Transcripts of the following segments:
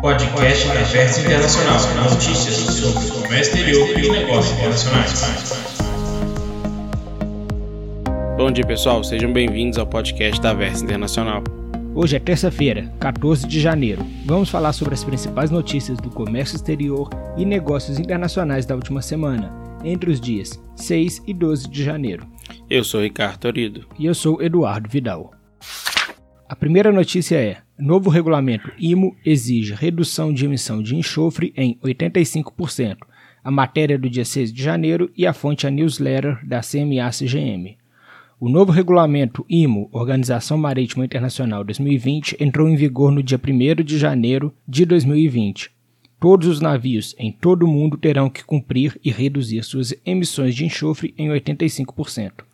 Podcast da Versa Internacional. Notícias sobre o comércio exterior e negócios internacionais. Bom dia, pessoal. Sejam bem-vindos ao podcast da Versa Internacional. Hoje é terça-feira, 14 de janeiro. Vamos falar sobre as principais notícias do comércio exterior e negócios internacionais da última semana, entre os dias 6 e 12 de janeiro. Eu sou Ricardo Torido. E eu sou Eduardo Vidal. A primeira notícia é: novo regulamento IMO exige redução de emissão de enxofre em 85%. A matéria do dia 6 de janeiro e a fonte é a newsletter da CMA-CGM. O novo regulamento IMO, Organização Marítima Internacional 2020, entrou em vigor no dia 1 de janeiro de 2020. Todos os navios em todo o mundo terão que cumprir e reduzir suas emissões de enxofre em 85%.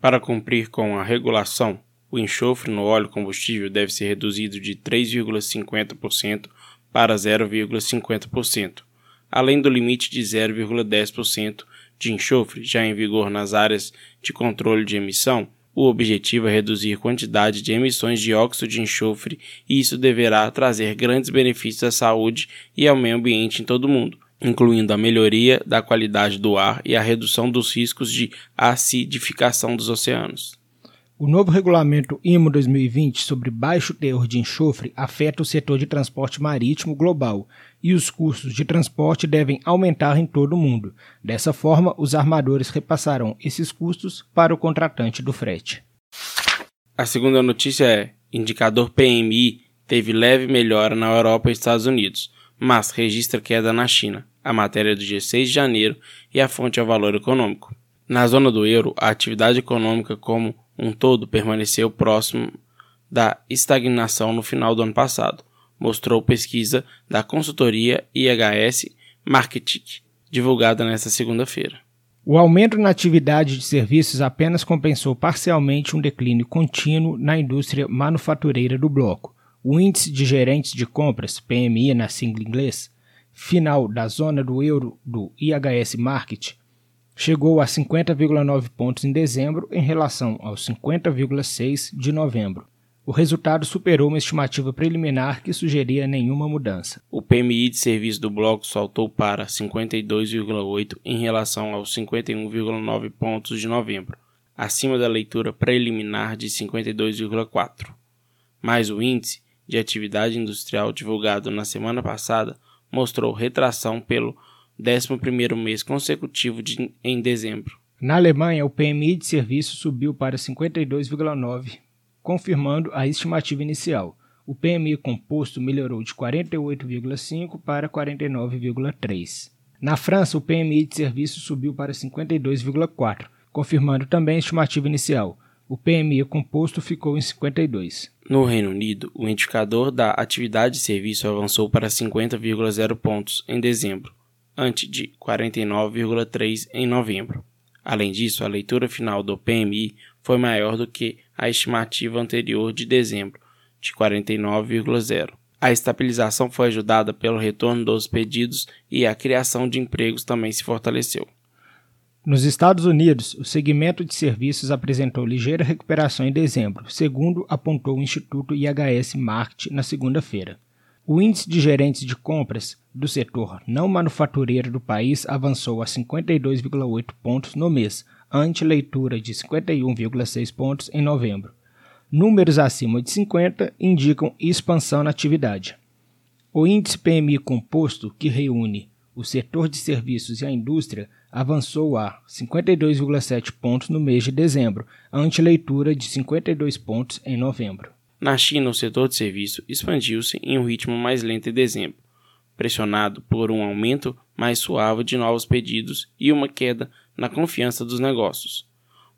Para cumprir com a regulação, o enxofre no óleo combustível deve ser reduzido de 3,50% para 0,50%, além do limite de 0,10% de enxofre já em vigor nas áreas de controle de emissão. O objetivo é reduzir quantidade de emissões de óxido de enxofre e isso deverá trazer grandes benefícios à saúde e ao meio ambiente em todo o mundo, incluindo a melhoria da qualidade do ar e a redução dos riscos de acidificação dos oceanos. O novo regulamento IMO 2020 sobre baixo teor de enxofre afeta o setor de transporte marítimo global e os custos de transporte devem aumentar em todo o mundo. Dessa forma, os armadores repassarão esses custos para o contratante do frete. A segunda notícia é: indicador PMI teve leve melhora na Europa e Estados Unidos, mas registra queda na China. A matéria é do dia 6 de janeiro e a fonte é o valor econômico. Na zona do euro, a atividade econômica como um todo permaneceu próximo da estagnação no final do ano passado, mostrou pesquisa da consultoria IHS Marketing, divulgada nesta segunda-feira. O aumento na atividade de serviços apenas compensou parcialmente um declínio contínuo na indústria manufatureira do bloco. O índice de gerentes de compras, PMI na sigla inglês, final da zona do euro do IHS Market, chegou a 50,9 pontos em dezembro em relação aos 50,6 de novembro. O resultado superou uma estimativa preliminar que sugeria nenhuma mudança. O PMI de serviço do bloco saltou para 52,8 em relação aos 51,9 pontos de novembro, acima da leitura preliminar de 52,4. Mas o índice de atividade industrial divulgado na semana passada mostrou retração pelo 11º mês consecutivo de, em dezembro. Na Alemanha, o PMI de serviço subiu para 52,9, confirmando a estimativa inicial. O PMI composto melhorou de 48,5 para 49,3. Na França, o PMI de serviço subiu para 52,4, confirmando também a estimativa inicial. O PMI composto ficou em 52. No Reino Unido, o indicador da atividade de serviço avançou para 50,0 pontos em dezembro, ante de 49,3 em novembro. Além disso, a leitura final do PMI foi maior do que a estimativa anterior de dezembro, de 49,0. A estabilização foi ajudada pelo retorno dos pedidos e a criação de empregos também se fortaleceu. Nos Estados Unidos, o segmento de serviços apresentou ligeira recuperação em dezembro, segundo apontou o Instituto IHS Market na segunda-feira. O índice de gerentes de compras do setor não manufatureiro do país avançou a 52,8 pontos no mês, ante leitura de 51,6 pontos em novembro. Números acima de 50 indicam expansão na atividade. O índice PMI composto, que reúne o setor de serviços e a indústria, avançou a 52,7 pontos no mês de dezembro, ante leitura de 52 pontos em novembro. Na China, o setor de serviço expandiu-se em um ritmo mais lento em dezembro, pressionado por um aumento mais suave de novos pedidos e uma queda na confiança dos negócios,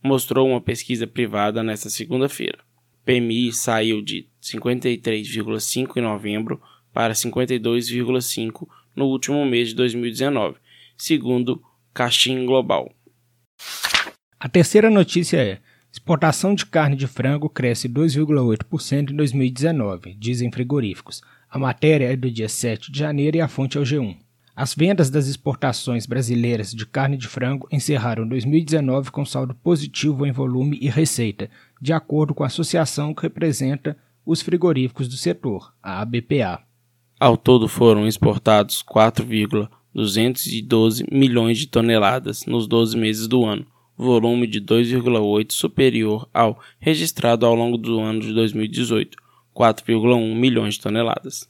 mostrou uma pesquisa privada nesta segunda-feira. PMI saiu de 53,5 em novembro para 52,5 no último mês de 2019, segundo Caixin Global. A terceira notícia é: Exportação de carne de frango cresce 2,8% em 2019, dizem frigoríficos. A matéria é do dia 7 de janeiro e a fonte é o G1. As vendas das exportações brasileiras de carne de frango encerraram 2019 com saldo positivo em volume e receita, de acordo com a associação que representa os frigoríficos do setor, a ABPA. Ao todo foram exportados 4,212 milhões de toneladas nos 12 meses do ano, volume de 2,8 superior ao registrado ao longo do ano de 2018, 4,1 milhões de toneladas.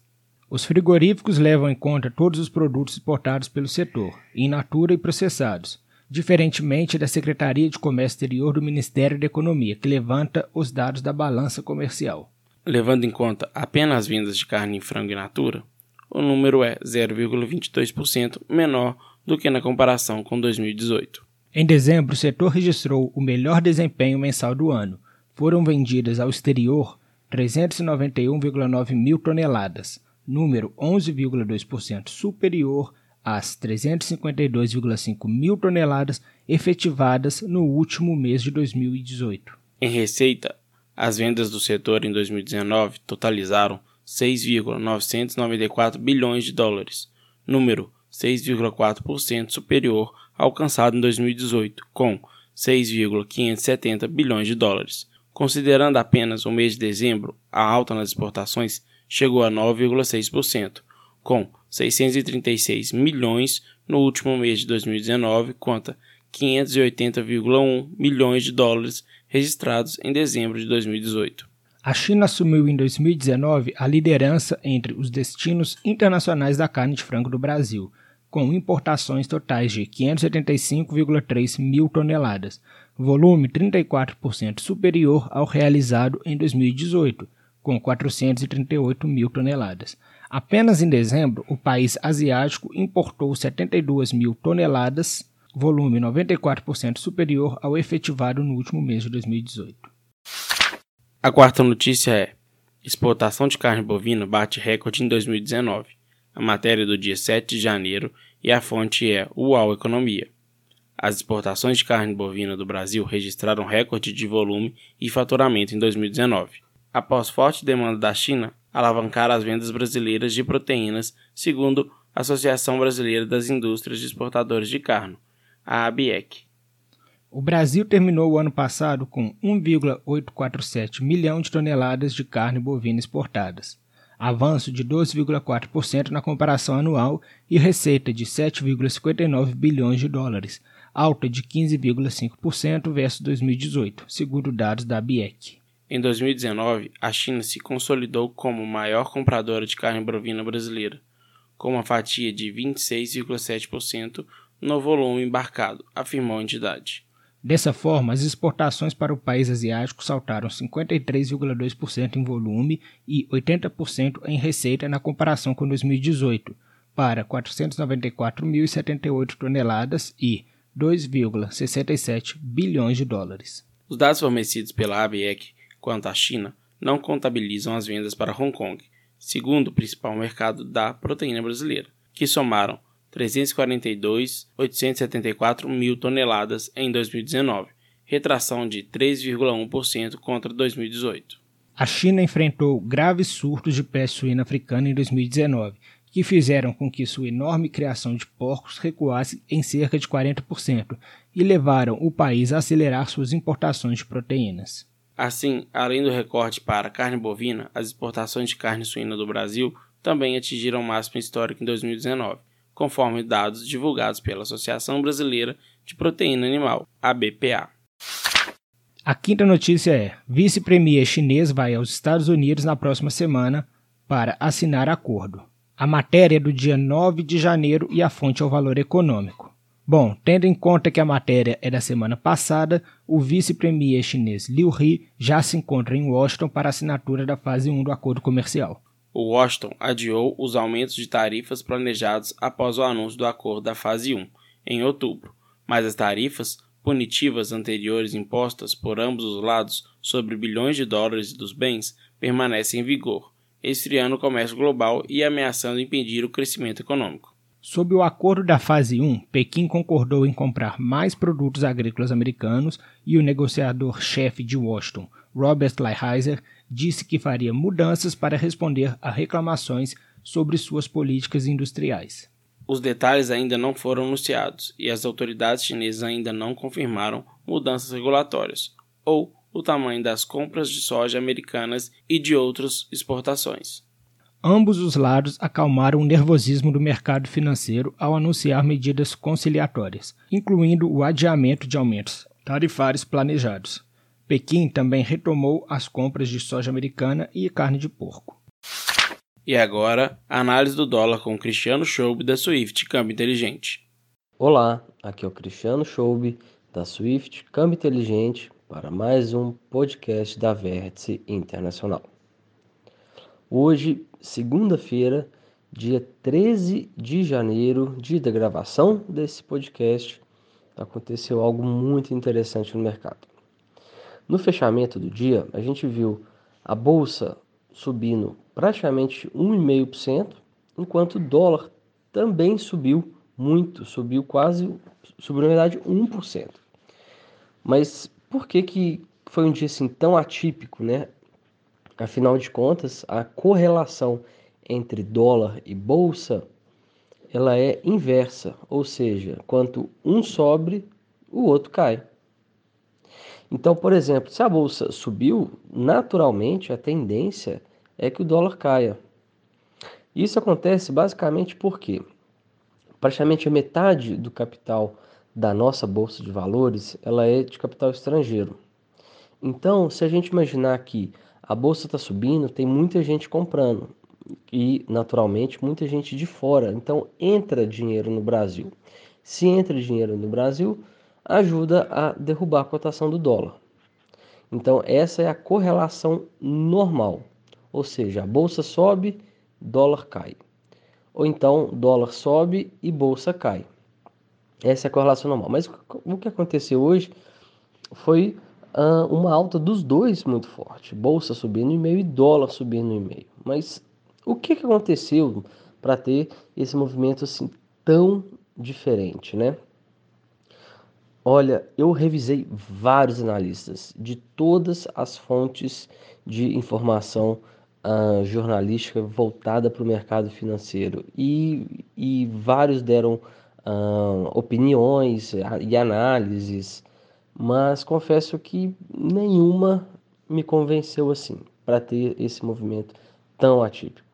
Os frigoríficos levam em conta todos os produtos exportados pelo setor, in natura e processados, diferentemente da Secretaria de Comércio Exterior do Ministério da Economia, que levanta os dados da balança comercial. Levando em conta apenas as vendas de carne em frango in natura, o número é 0,22% menor do que na comparação com 2018. Em dezembro, o setor registrou o melhor desempenho mensal do ano. Foram vendidas ao exterior 391,9 mil toneladas, número 11,2% superior às 352,5 mil toneladas efetivadas no último mês de 2018. Em receita, as vendas do setor em 2019 totalizaram 6,994 bilhões de dólares, número 6,4% superior alcançado em 2018, com 6,570 bilhões de dólares. Considerando apenas o mês de dezembro, a alta nas exportações chegou a 9,6%, com 636 milhões no último mês de 2019 contra 580,1 milhões de dólares registrados em dezembro de 2018. A China assumiu em 2019 a liderança entre os destinos internacionais da carne de frango do Brasil, com importações totais de 575,3 mil toneladas, volume 34% superior ao realizado em 2018 com 438 mil toneladas. Apenas em dezembro, o país asiático importou 72 mil toneladas, volume 94% superior ao efetivado no último mês de 2018. A quarta notícia é: exportação de carne bovina bate recorde em 2019. A matéria do dia 7 de janeiro e a fonte é UAU Economia. As exportações de carne bovina do Brasil registraram recorde de volume e faturamento em 2019 após forte demanda da China, alavancar as vendas brasileiras de proteínas, segundo a Associação Brasileira das Indústrias de Exportadores de Carne, a ABEC. O Brasil terminou o ano passado com 1,847 milhão de toneladas de carne bovina exportadas, avanço de 12,4% na comparação anual e receita de 7,59 bilhões de dólares, alta de 15,5% versus 2018, segundo dados da ABEC. Em 2019, a China se consolidou como maior compradora de carne bovina brasileira, com uma fatia de 26,7% no volume embarcado, afirmou a entidade. Dessa forma, as exportações para o país asiático saltaram 53,2% em volume e 80% em receita na comparação com 2018, para 494.078 toneladas e 2,67 bilhões de dólares. Os dados fornecidos pela ABEC quanto à China não contabilizam as vendas para Hong Kong, segundo o principal mercado da proteína brasileira, que somaram 342.874 mil toneladas em 2019, retração de 3,1% contra 2018. A China enfrentou graves surtos de peste suína africana em 2019, que fizeram com que sua enorme criação de porcos recuasse em cerca de 40% e levaram o país a acelerar suas importações de proteínas. Assim, além do recorte para carne bovina, as exportações de carne suína do Brasil também atingiram o máximo histórico em 2019, conforme dados divulgados pela Associação Brasileira de Proteína Animal, ABPA. A quinta notícia é: vice-premier chinês vai aos Estados Unidos na próxima semana para assinar acordo. A matéria é do dia 9 de janeiro e a fonte é o valor econômico. Bom, tendo em conta que a matéria é da semana passada, o vice-premier chinês Liu He já se encontra em Washington para a assinatura da fase 1 do acordo comercial. O Washington adiou os aumentos de tarifas planejados após o anúncio do acordo da fase 1, em outubro, mas as tarifas punitivas anteriores impostas por ambos os lados sobre bilhões de dólares dos bens permanecem em vigor, esfriando o comércio global e ameaçando impedir o crescimento econômico. Sob o acordo da fase 1, Pequim concordou em comprar mais produtos agrícolas americanos e o negociador-chefe de Washington, Robert Lighthizer, disse que faria mudanças para responder a reclamações sobre suas políticas industriais. Os detalhes ainda não foram anunciados e as autoridades chinesas ainda não confirmaram mudanças regulatórias ou o tamanho das compras de soja americanas e de outras exportações. Ambos os lados acalmaram o nervosismo do mercado financeiro ao anunciar medidas conciliatórias, incluindo o adiamento de aumentos tarifários planejados. Pequim também retomou as compras de soja americana e carne de porco. E agora, a análise do dólar com Cristiano Schoube da Swift Câmbio Inteligente. Olá, aqui é o Cristiano Schoube da Swift Câmbio Inteligente para mais um podcast da Vértice Internacional. Hoje, segunda-feira, dia 13 de janeiro, dia da gravação desse podcast, aconteceu algo muito interessante no mercado. No fechamento do dia, a gente viu a bolsa subindo praticamente 1,5%, enquanto o dólar também subiu muito, subiu quase, subiu na verdade 1%. Mas por que, que foi um dia assim tão atípico, né? Afinal de contas, a correlação entre dólar e bolsa ela é inversa, ou seja, quanto um sobe, o outro cai. Então, por exemplo, se a bolsa subiu, naturalmente a tendência é que o dólar caia. Isso acontece basicamente porque praticamente a metade do capital da nossa bolsa de valores ela é de capital estrangeiro. Então, se a gente imaginar que a bolsa está subindo, tem muita gente comprando e, naturalmente, muita gente de fora. Então, entra dinheiro no Brasil. Se entra dinheiro no Brasil, ajuda a derrubar a cotação do dólar. Então, essa é a correlação normal. Ou seja, a bolsa sobe, dólar cai. Ou então, dólar sobe e bolsa cai. Essa é a correlação normal. Mas o que aconteceu hoje foi uh, uma alta dos dois muito forte. Bolsa subindo em meio e dólar subindo em meio. Mas o que, que aconteceu para ter esse movimento assim tão diferente, né? Olha, eu revisei vários analistas de todas as fontes de informação uh, jornalística voltada para o mercado financeiro e, e vários deram uh, opiniões e análises, mas confesso que nenhuma me convenceu assim para ter esse movimento tão atípico.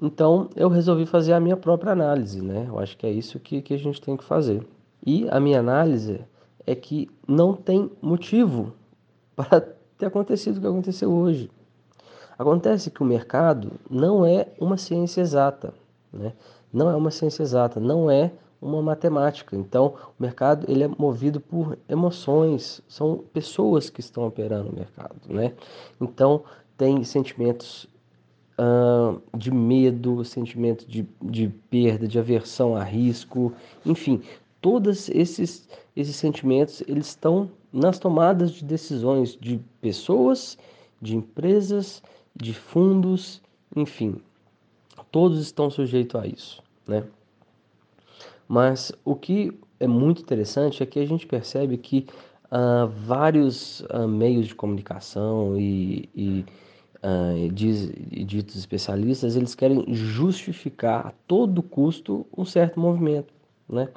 Então eu resolvi fazer a minha própria análise, né? Eu acho que é isso que, que a gente tem que fazer. E a minha análise é que não tem motivo para ter acontecido o que aconteceu hoje. Acontece que o mercado não é uma ciência exata, né? Não é uma ciência exata, não é uma matemática. Então, o mercado ele é movido por emoções, são pessoas que estão operando o mercado, né? Então, tem sentimentos uh, de medo, sentimento de, de perda, de aversão a risco, enfim, todos esses, esses sentimentos eles estão nas tomadas de decisões de pessoas, de empresas, de fundos, enfim, todos estão sujeitos a isso, né? Mas o que é muito interessante é que a gente percebe que uh, vários uh, meios de comunicação e, e uh, diz, ditos especialistas eles querem justificar a todo custo um certo movimento, né?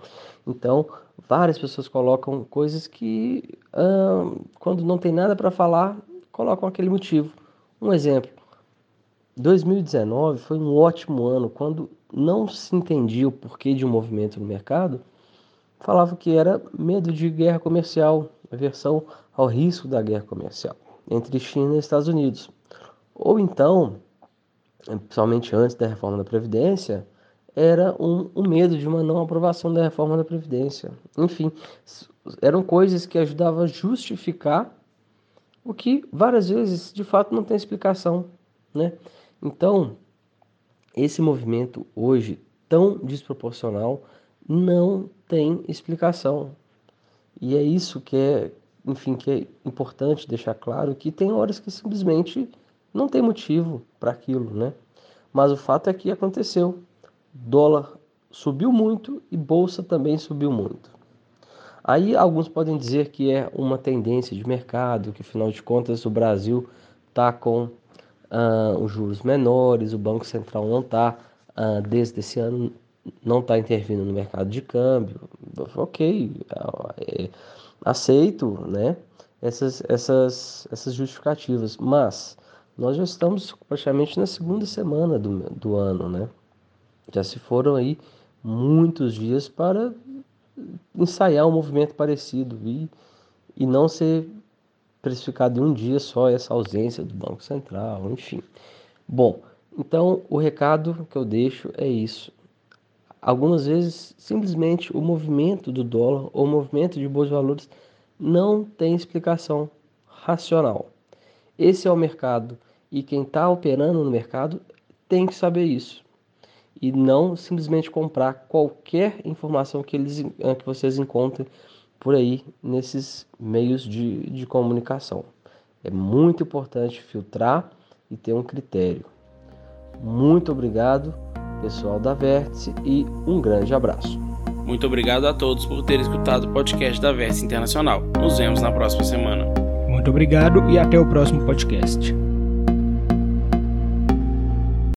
Então várias pessoas colocam coisas que quando não tem nada para falar colocam aquele motivo. Um exemplo: 2019 foi um ótimo ano quando não se entendia o porquê de um movimento no mercado, falava que era medo de guerra comercial, aversão ao risco da guerra comercial entre China e Estados Unidos. Ou então, principalmente antes da reforma da Previdência, era um, um medo de uma não aprovação da reforma da Previdência. Enfim, eram coisas que ajudavam a justificar o que várias vezes de fato não tem explicação. Né? Então, esse movimento hoje tão desproporcional não tem explicação. E é isso que é, enfim, que é importante deixar claro que tem horas que simplesmente não tem motivo para aquilo, né? Mas o fato é que aconteceu. Dólar subiu muito e bolsa também subiu muito. Aí alguns podem dizer que é uma tendência de mercado, que afinal de contas o Brasil está com uh, os juros menores, o Banco Central não está, uh, desde esse ano, não está intervindo no mercado de câmbio. Ok, é, aceito né, essas, essas, essas justificativas, mas nós já estamos praticamente na segunda semana do, do ano, né? Já se foram aí muitos dias para ensaiar um movimento parecido e, e não ser precificado em um dia só essa ausência do Banco Central, enfim. Bom, então o recado que eu deixo é isso. Algumas vezes, simplesmente o movimento do dólar ou o movimento de bons valores não tem explicação racional. Esse é o mercado e quem está operando no mercado tem que saber isso e não simplesmente comprar qualquer informação que, eles, eh, que vocês encontrem por aí nesses meios de, de comunicação. É muito importante filtrar e ter um critério. Muito obrigado, pessoal da Vértice, e um grande abraço. Muito obrigado a todos por terem escutado o podcast da Vértice Internacional. Nos vemos na próxima semana. Muito obrigado e até o próximo podcast.